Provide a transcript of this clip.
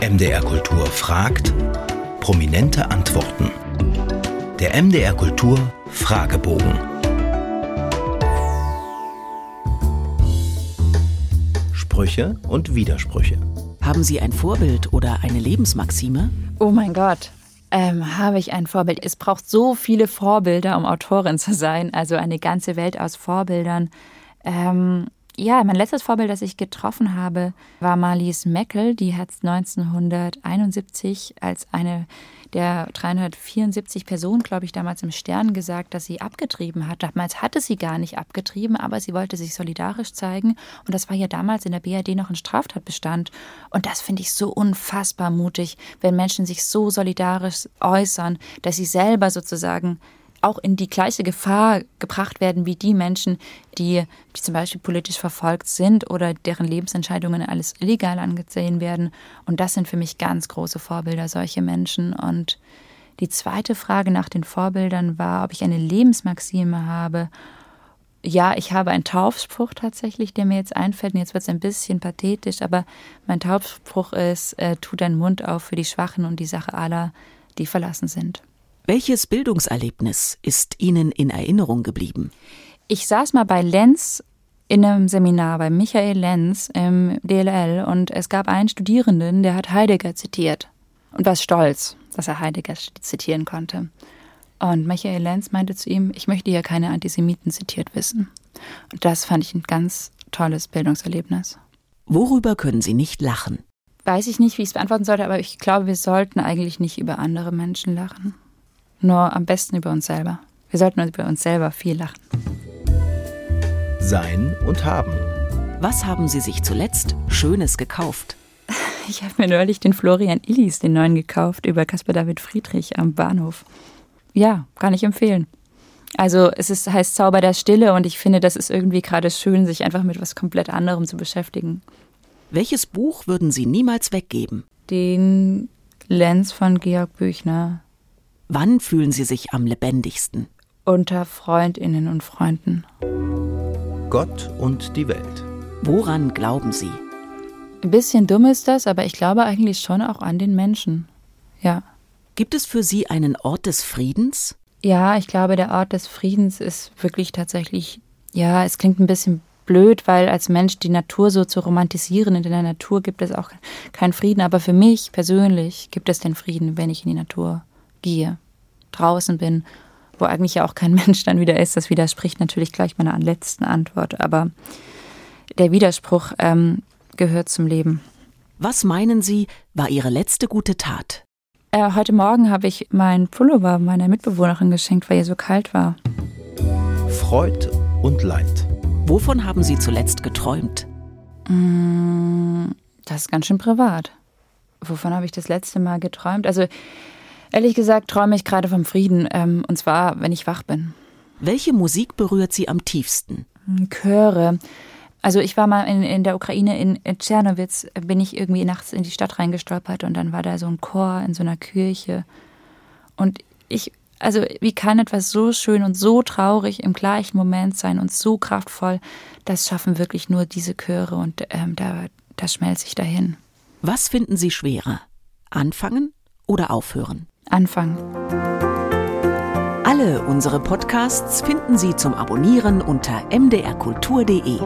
MDR Kultur fragt, prominente Antworten. Der MDR Kultur Fragebogen. Sprüche und Widersprüche. Haben Sie ein Vorbild oder eine Lebensmaxime? Oh mein Gott. Ähm, habe ich ein Vorbild? Es braucht so viele Vorbilder, um Autorin zu sein. Also eine ganze Welt aus Vorbildern. Ähm, ja, mein letztes Vorbild, das ich getroffen habe, war Marlies Meckel. Die hat 1971 als eine der 374 Personen, glaube ich, damals im Stern gesagt, dass sie abgetrieben hat. Damals hatte sie gar nicht abgetrieben, aber sie wollte sich solidarisch zeigen. Und das war ja damals in der BRD noch ein Straftatbestand. Und das finde ich so unfassbar mutig, wenn Menschen sich so solidarisch äußern, dass sie selber sozusagen auch in die gleiche Gefahr gebracht werden wie die Menschen, die, die zum Beispiel politisch verfolgt sind oder deren Lebensentscheidungen alles illegal angesehen werden. Und das sind für mich ganz große Vorbilder, solche Menschen. Und die zweite Frage nach den Vorbildern war, ob ich eine Lebensmaxime habe. Ja, ich habe einen Taufspruch tatsächlich, der mir jetzt einfällt. Und jetzt wird es ein bisschen pathetisch, aber mein Taufspruch ist, äh, tu deinen Mund auf für die Schwachen und die Sache aller, die verlassen sind. Welches Bildungserlebnis ist Ihnen in Erinnerung geblieben? Ich saß mal bei Lenz in einem Seminar bei Michael Lenz im DLL und es gab einen Studierenden, der hat Heidegger zitiert und war stolz, dass er Heidegger zitieren konnte. Und Michael Lenz meinte zu ihm, ich möchte hier keine Antisemiten zitiert wissen. Und das fand ich ein ganz tolles Bildungserlebnis. Worüber können Sie nicht lachen? Weiß ich nicht, wie ich es beantworten sollte, aber ich glaube, wir sollten eigentlich nicht über andere Menschen lachen nur am besten über uns selber. Wir sollten über uns selber viel lachen. Sein und haben. Was haben Sie sich zuletzt Schönes gekauft? Ich habe mir neulich den Florian Illis, den neuen, gekauft, über Caspar David Friedrich am Bahnhof. Ja, kann ich empfehlen. Also es ist, heißt Zauber der Stille und ich finde, das ist irgendwie gerade schön, sich einfach mit was komplett anderem zu beschäftigen. Welches Buch würden Sie niemals weggeben? Den Lenz von Georg Büchner. Wann fühlen Sie sich am lebendigsten? Unter Freundinnen und Freunden. Gott und die Welt. Woran glauben Sie? Ein bisschen dumm ist das, aber ich glaube eigentlich schon auch an den Menschen. Ja. Gibt es für Sie einen Ort des Friedens? Ja, ich glaube, der Ort des Friedens ist wirklich tatsächlich, ja, es klingt ein bisschen blöd, weil als Mensch die Natur so zu romantisieren, in der Natur gibt es auch keinen Frieden, aber für mich persönlich gibt es den Frieden, wenn ich in die Natur gehe, draußen bin, wo eigentlich ja auch kein Mensch dann wieder ist. Das widerspricht natürlich gleich meiner letzten Antwort, aber der Widerspruch ähm, gehört zum Leben. Was meinen Sie, war Ihre letzte gute Tat? Äh, heute Morgen habe ich meinen Pullover meiner Mitbewohnerin geschenkt, weil ihr so kalt war. Freud und Leid. Wovon haben Sie zuletzt geträumt? Mm, das ist ganz schön privat. Wovon habe ich das letzte Mal geträumt? Also Ehrlich gesagt träume ich gerade vom Frieden, ähm, und zwar, wenn ich wach bin. Welche Musik berührt Sie am tiefsten? Hm, Chöre. Also ich war mal in, in der Ukraine, in, Tschernowitz, bin ich irgendwie nachts in die Stadt reingestolpert und dann war da so ein Chor in so einer Kirche. Und ich, also wie kann etwas so schön und so traurig im gleichen Moment sein und so kraftvoll? Das schaffen wirklich nur diese Chöre und ähm, da, das schmelzt sich dahin. Was finden Sie schwerer? Anfangen oder aufhören? Anfangen. Alle unsere Podcasts finden Sie zum Abonnieren unter mdrkultur.de.